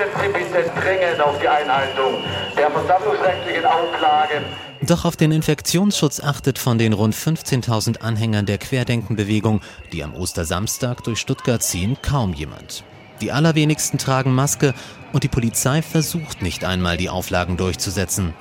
Sie bitte dringend auf die Einhaltung der versammlungsrechtlichen Auflagen. Doch auf den Infektionsschutz achtet von den rund 15.000 Anhängern der Querdenkenbewegung, die am Ostersamstag durch Stuttgart ziehen, kaum jemand. Die allerwenigsten tragen Maske und die Polizei versucht nicht einmal, die Auflagen durchzusetzen.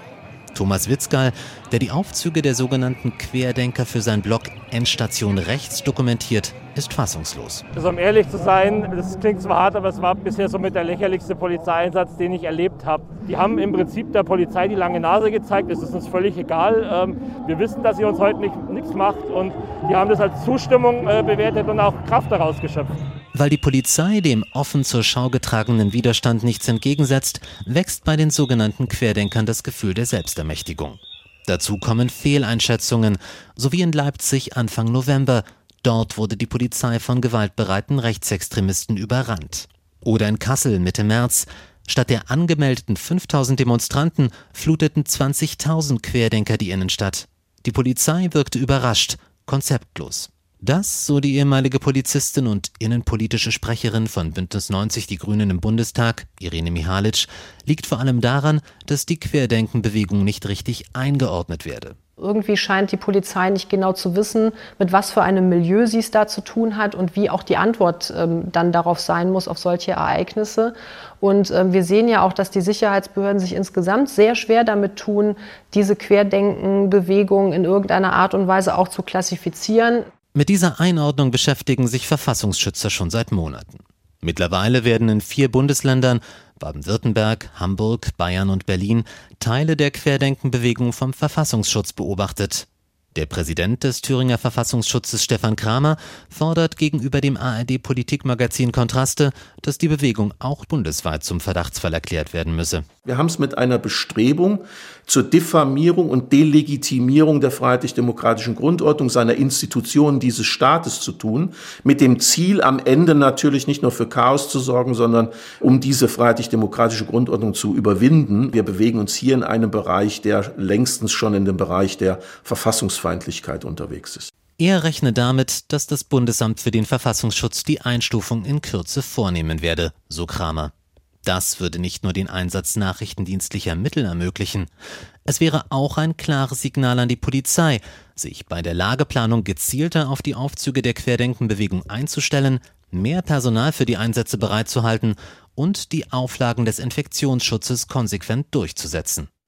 Thomas Witzgal, der die Aufzüge der sogenannten Querdenker für sein Blog Endstation Rechts dokumentiert, ist fassungslos. Also um ehrlich zu sein, das klingt zwar hart, aber es war bisher somit der lächerlichste Polizeieinsatz, den ich erlebt habe. Die haben im Prinzip der Polizei die lange Nase gezeigt, es ist uns völlig egal. Ähm, wir wissen, dass sie uns heute nichts macht und die haben das als Zustimmung äh, bewertet und auch Kraft daraus geschöpft. Weil die Polizei dem offen zur Schau getragenen Widerstand nichts entgegensetzt, wächst bei den sogenannten Querdenkern das Gefühl der Selbstermächtigung. Dazu kommen Fehleinschätzungen, so wie in Leipzig Anfang November. Dort wurde die Polizei von gewaltbereiten Rechtsextremisten überrannt. Oder in Kassel Mitte März. Statt der angemeldeten 5000 Demonstranten fluteten 20.000 Querdenker die Innenstadt. Die Polizei wirkte überrascht, konzeptlos. Das, so die ehemalige Polizistin und innenpolitische Sprecherin von Bündnis 90 Die Grünen im Bundestag, Irene Mihalic, liegt vor allem daran, dass die Querdenkenbewegung nicht richtig eingeordnet werde. Irgendwie scheint die Polizei nicht genau zu wissen, mit was für einem Milieu sie es da zu tun hat und wie auch die Antwort ähm, dann darauf sein muss, auf solche Ereignisse. Und ähm, wir sehen ja auch, dass die Sicherheitsbehörden sich insgesamt sehr schwer damit tun, diese Querdenkenbewegung in irgendeiner Art und Weise auch zu klassifizieren. Mit dieser Einordnung beschäftigen sich Verfassungsschützer schon seit Monaten. Mittlerweile werden in vier Bundesländern Baden-Württemberg, Hamburg, Bayern und Berlin Teile der Querdenkenbewegung vom Verfassungsschutz beobachtet. Der Präsident des Thüringer Verfassungsschutzes Stefan Kramer fordert gegenüber dem ARD Politikmagazin Kontraste, dass die Bewegung auch bundesweit zum Verdachtsfall erklärt werden müsse. Wir haben es mit einer Bestrebung zur Diffamierung und Delegitimierung der freiheitlich-demokratischen Grundordnung seiner Institutionen dieses Staates zu tun, mit dem Ziel am Ende natürlich nicht nur für Chaos zu sorgen, sondern um diese freiheitlich-demokratische Grundordnung zu überwinden. Wir bewegen uns hier in einem Bereich, der längstens schon in dem Bereich der Verfassungsfeindlichkeit unterwegs ist. Er rechne damit, dass das Bundesamt für den Verfassungsschutz die Einstufung in Kürze vornehmen werde, so Kramer. Das würde nicht nur den Einsatz nachrichtendienstlicher Mittel ermöglichen, es wäre auch ein klares Signal an die Polizei, sich bei der Lageplanung gezielter auf die Aufzüge der Querdenkenbewegung einzustellen, mehr Personal für die Einsätze bereitzuhalten und die Auflagen des Infektionsschutzes konsequent durchzusetzen.